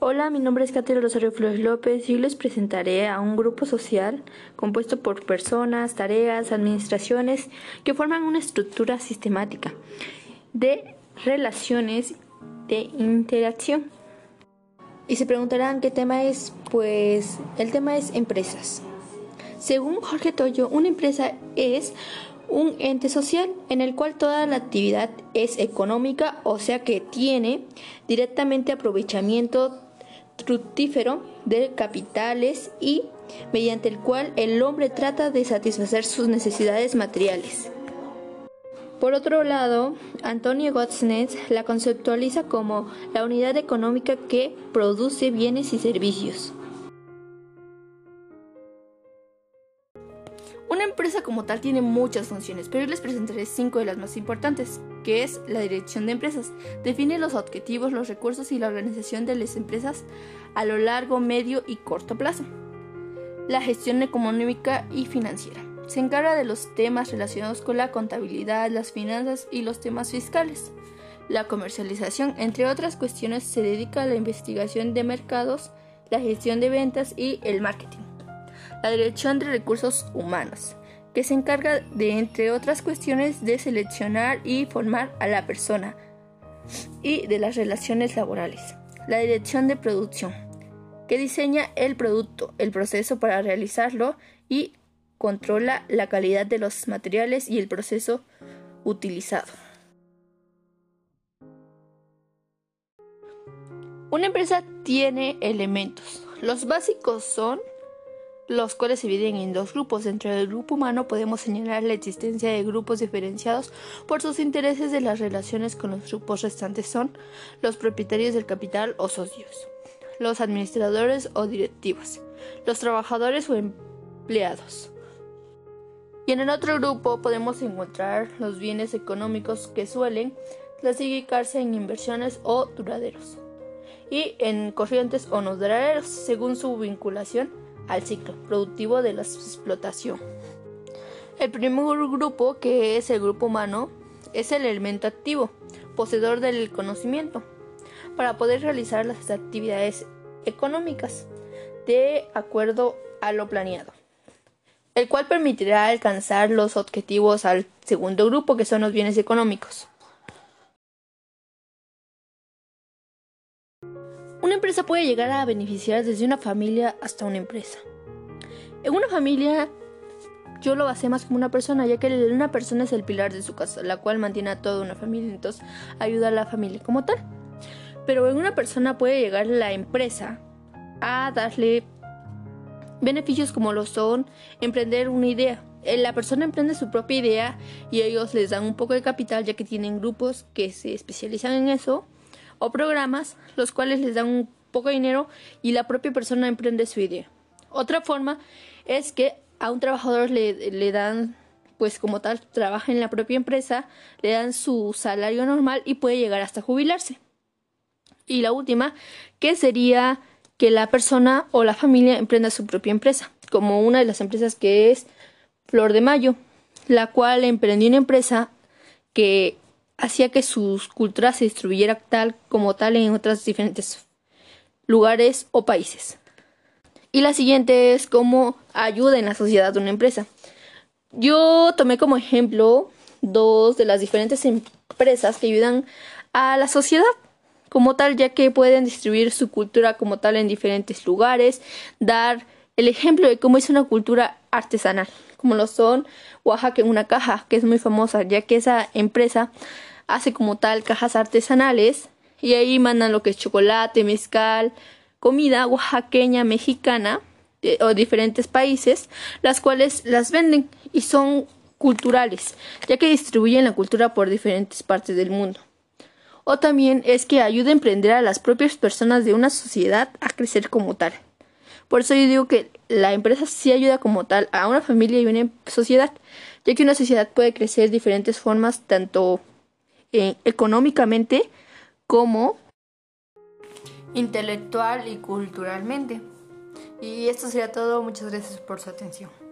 Hola, mi nombre es Catero Rosario Flores López y les presentaré a un grupo social compuesto por personas, tareas, administraciones que forman una estructura sistemática de relaciones de interacción. Y se preguntarán qué tema es, pues el tema es empresas. Según Jorge Toyo, una empresa es un ente social en el cual toda la actividad es económica, o sea que tiene directamente aprovechamiento fructífero de capitales y mediante el cual el hombre trata de satisfacer sus necesidades materiales. Por otro lado, Antonio Gottsnetz la conceptualiza como la unidad económica que produce bienes y servicios. Una empresa como tal tiene muchas funciones, pero yo les presentaré cinco de las más importantes, que es la dirección de empresas. Define los objetivos, los recursos y la organización de las empresas a lo largo, medio y corto plazo. La gestión económica y financiera. Se encarga de los temas relacionados con la contabilidad, las finanzas y los temas fiscales. La comercialización, entre otras cuestiones, se dedica a la investigación de mercados, la gestión de ventas y el marketing. La dirección de recursos humanos, que se encarga de, entre otras cuestiones, de seleccionar y formar a la persona y de las relaciones laborales. La dirección de producción, que diseña el producto, el proceso para realizarlo y controla la calidad de los materiales y el proceso utilizado. Una empresa tiene elementos. Los básicos son los cuales se dividen en dos grupos. Dentro del grupo humano podemos señalar la existencia de grupos diferenciados por sus intereses de las relaciones con los grupos restantes son los propietarios del capital o socios, los administradores o directivos, los trabajadores o empleados, y en el otro grupo podemos encontrar los bienes económicos que suelen clasificarse en inversiones o duraderos y en corrientes o no duraderos según su vinculación al ciclo productivo de la explotación. El primer grupo, que es el grupo humano, es el elemento activo, poseedor del conocimiento, para poder realizar las actividades económicas de acuerdo a lo planeado el cual permitirá alcanzar los objetivos al segundo grupo, que son los bienes económicos. Una empresa puede llegar a beneficiar desde una familia hasta una empresa. En una familia yo lo basé más como una persona, ya que una persona es el pilar de su casa, la cual mantiene a toda una familia, entonces ayuda a la familia como tal. Pero en una persona puede llegar la empresa a darle Beneficios como lo son emprender una idea. Eh, la persona emprende su propia idea y ellos les dan un poco de capital ya que tienen grupos que se especializan en eso o programas los cuales les dan un poco de dinero y la propia persona emprende su idea. Otra forma es que a un trabajador le, le dan pues como tal trabaja en la propia empresa, le dan su salario normal y puede llegar hasta jubilarse. Y la última, que sería que la persona o la familia emprenda su propia empresa, como una de las empresas que es Flor de Mayo, la cual emprendió una empresa que hacía que su cultura se distribuyera tal como tal en otros diferentes lugares o países. Y la siguiente es cómo ayuda en la sociedad de una empresa. Yo tomé como ejemplo dos de las diferentes empresas que ayudan a la sociedad como tal, ya que pueden distribuir su cultura como tal en diferentes lugares, dar el ejemplo de cómo es una cultura artesanal, como lo son Oaxaca en una caja, que es muy famosa, ya que esa empresa hace como tal cajas artesanales y ahí mandan lo que es chocolate, mezcal, comida oaxaqueña, mexicana o diferentes países, las cuales las venden y son culturales, ya que distribuyen la cultura por diferentes partes del mundo o también es que ayuda a emprender a las propias personas de una sociedad a crecer como tal. Por eso yo digo que la empresa sí ayuda como tal a una familia y una sociedad, ya que una sociedad puede crecer de diferentes formas, tanto eh, económicamente como intelectual y culturalmente. Y esto sería todo. Muchas gracias por su atención.